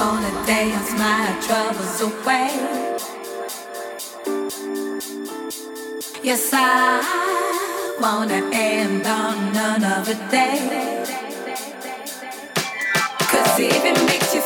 wanna dance my troubles away. Yes, I wanna end on another day. Cause even makes you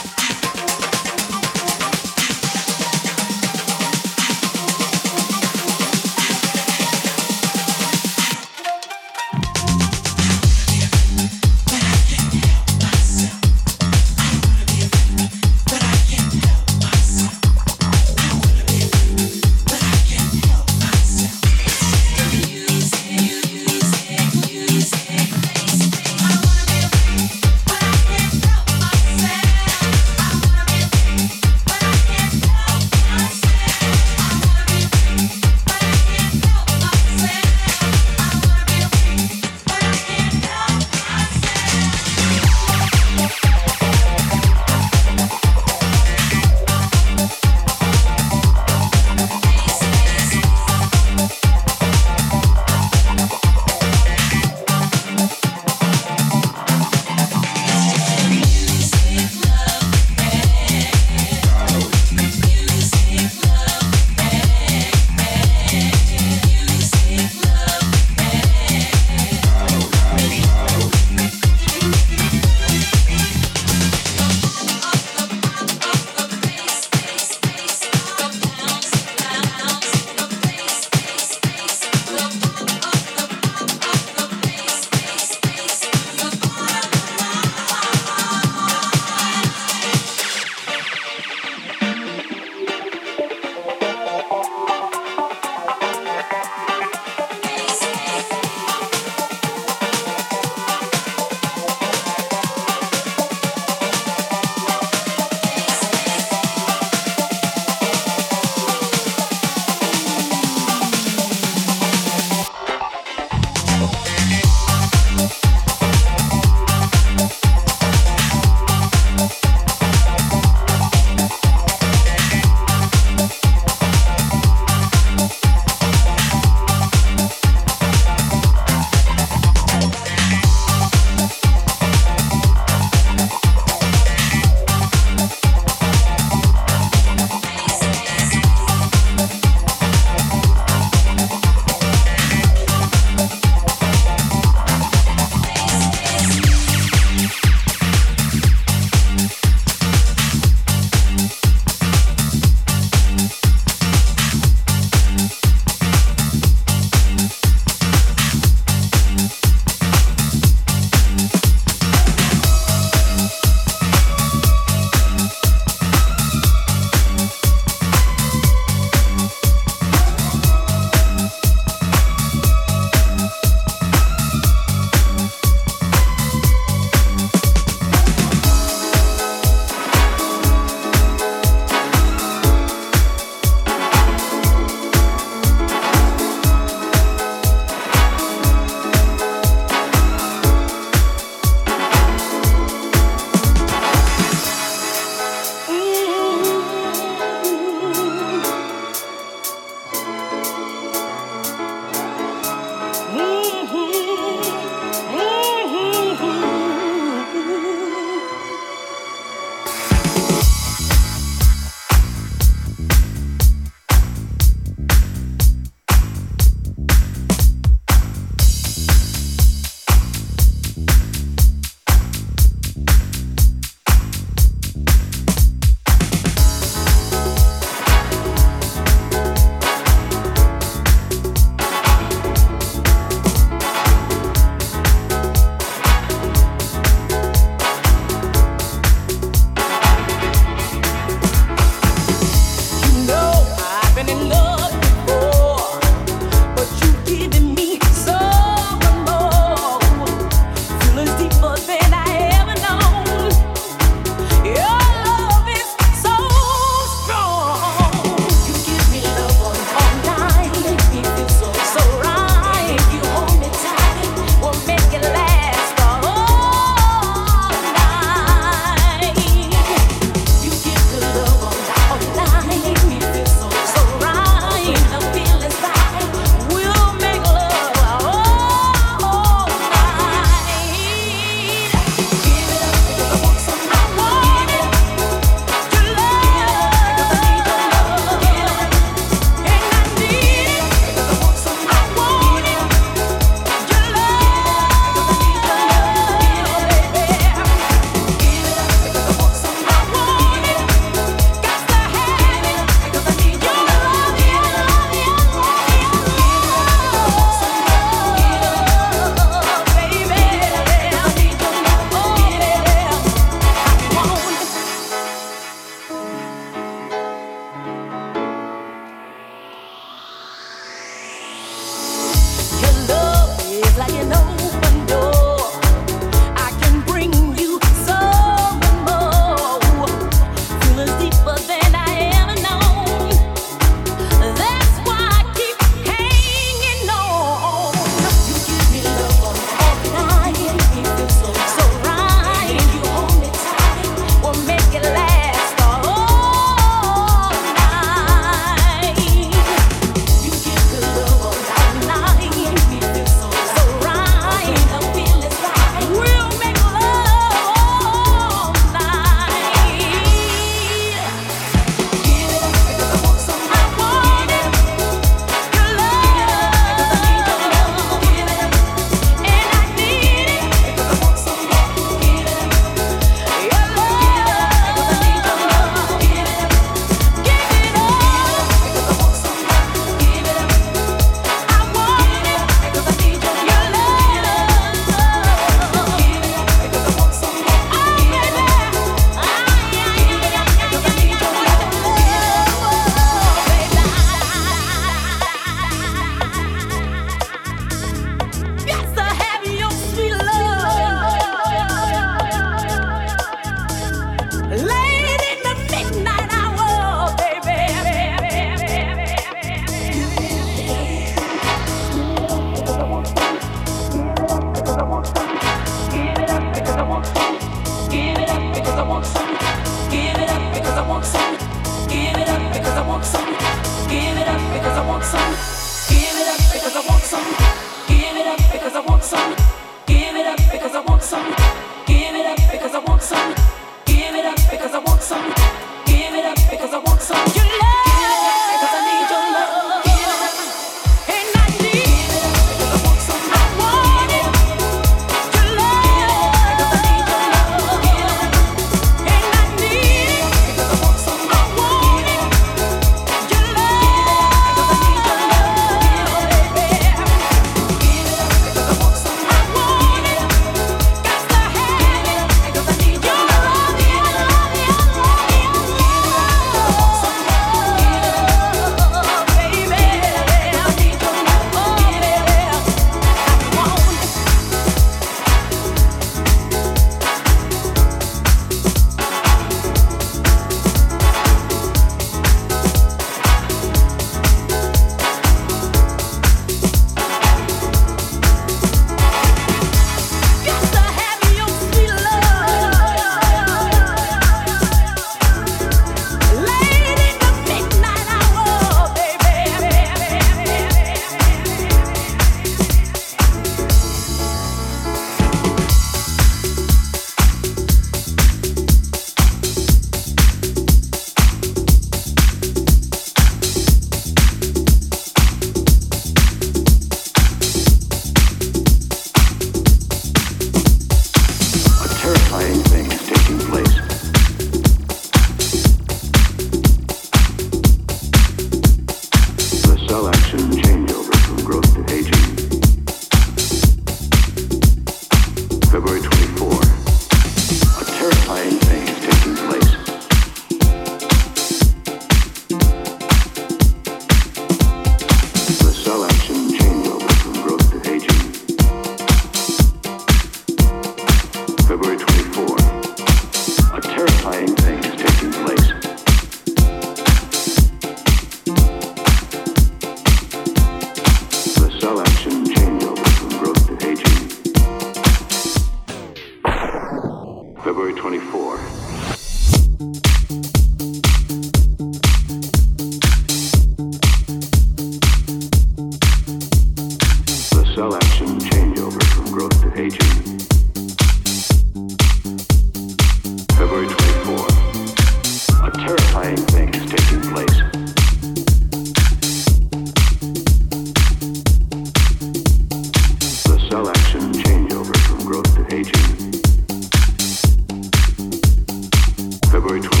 February 20th.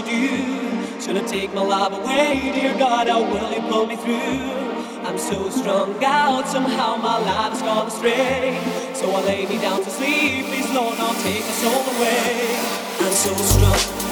you do? Shall I take my love away? Dear God, how will you pull me through? I'm so strung out, somehow my life's gone astray. So I lay me down to sleep, please Lord, now take my soul away. I'm so strung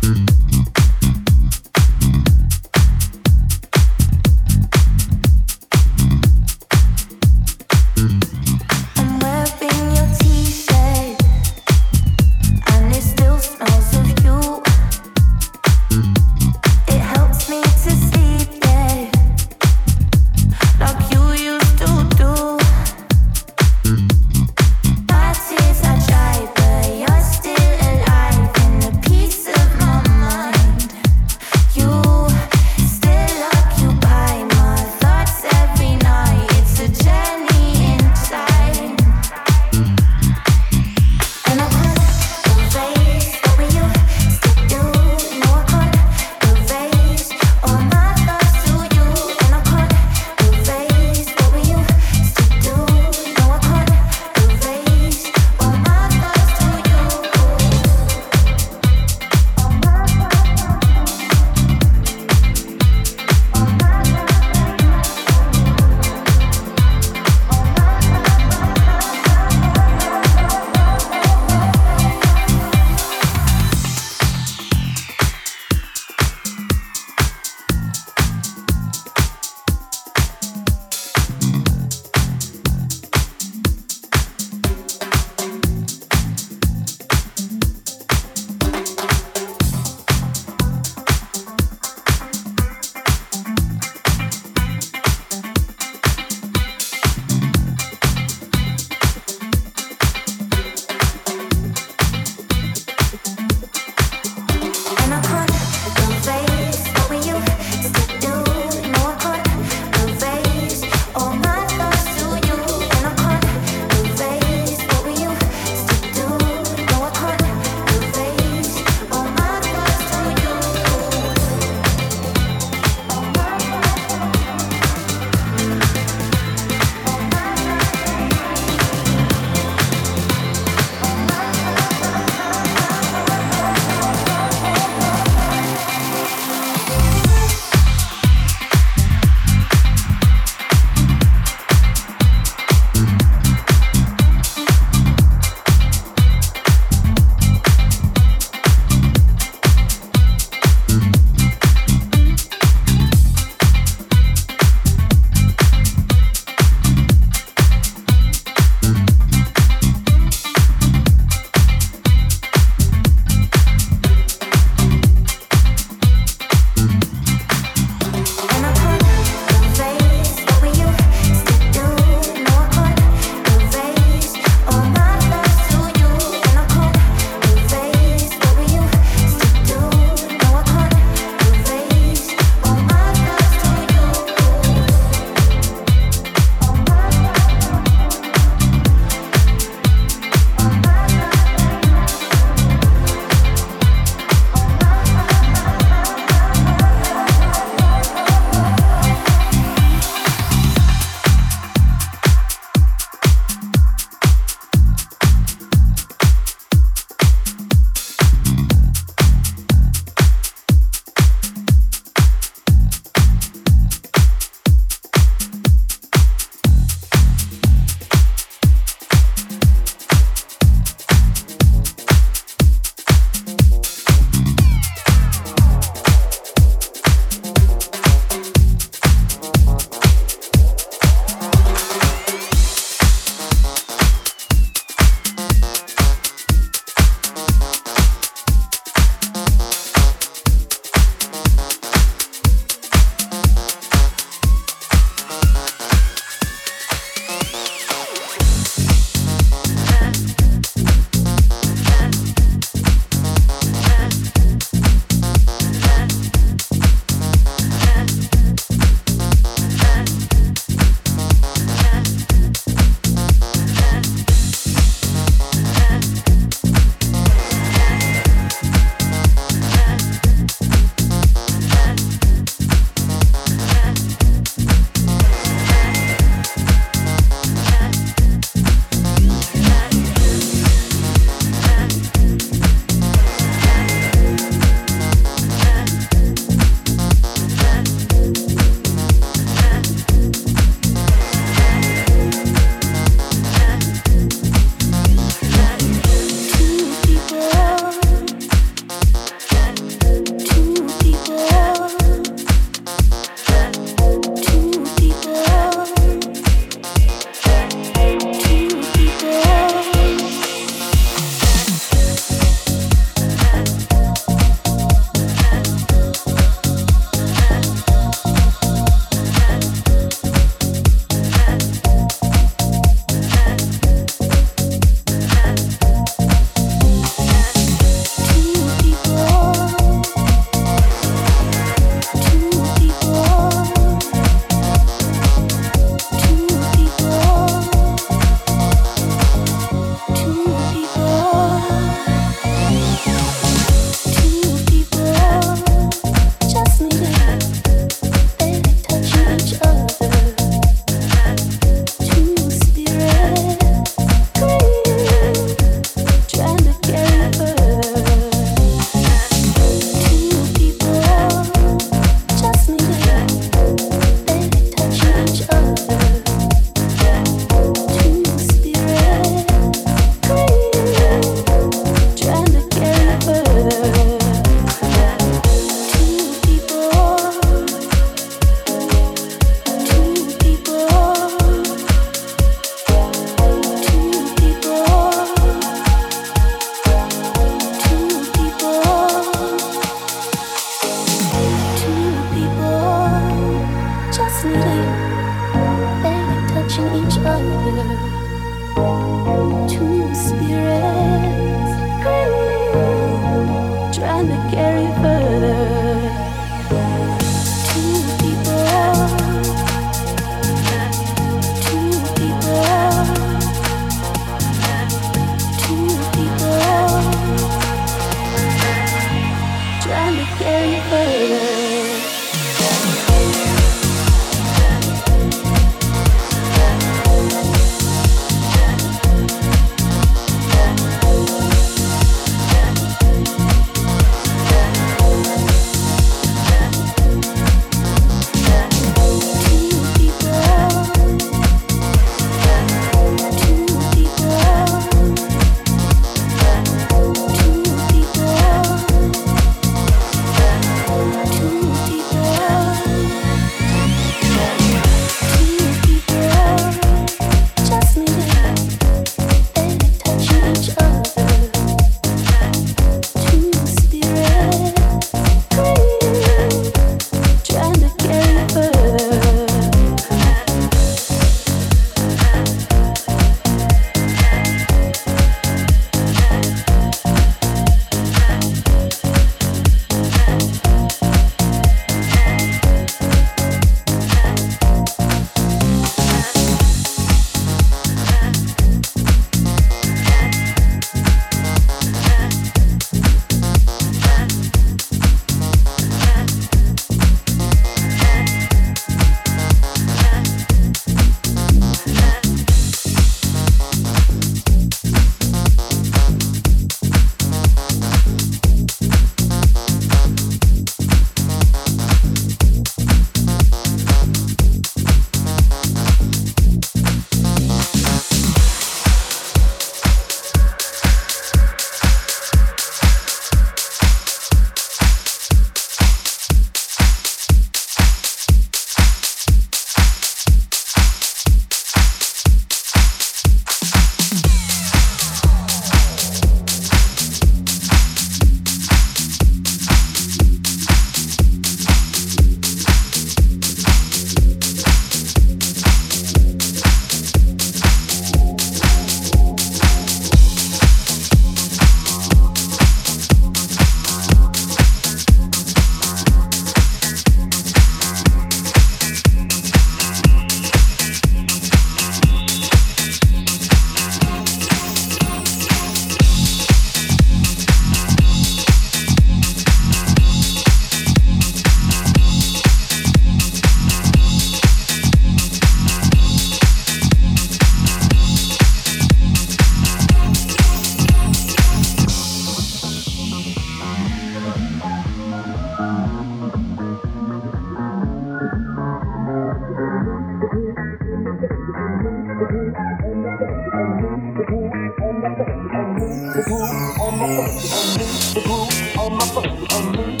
the groove on my phone.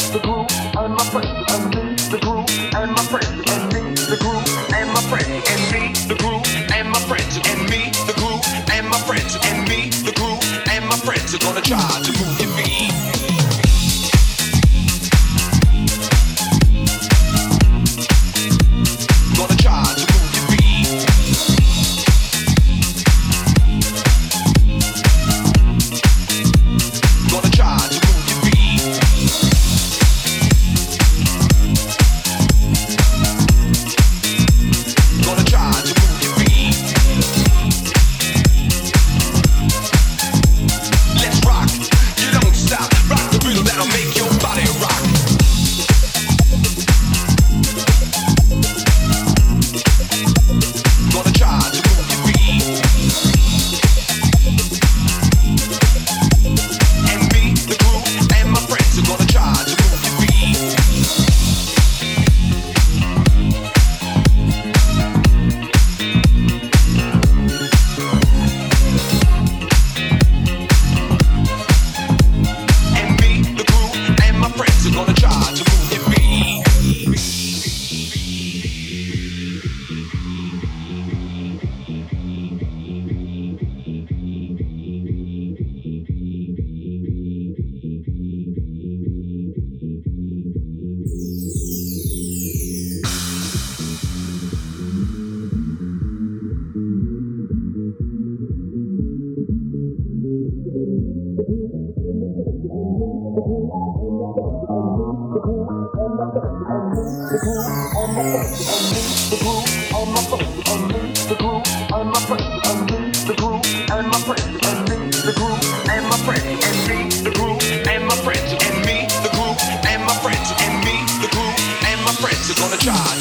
Gonna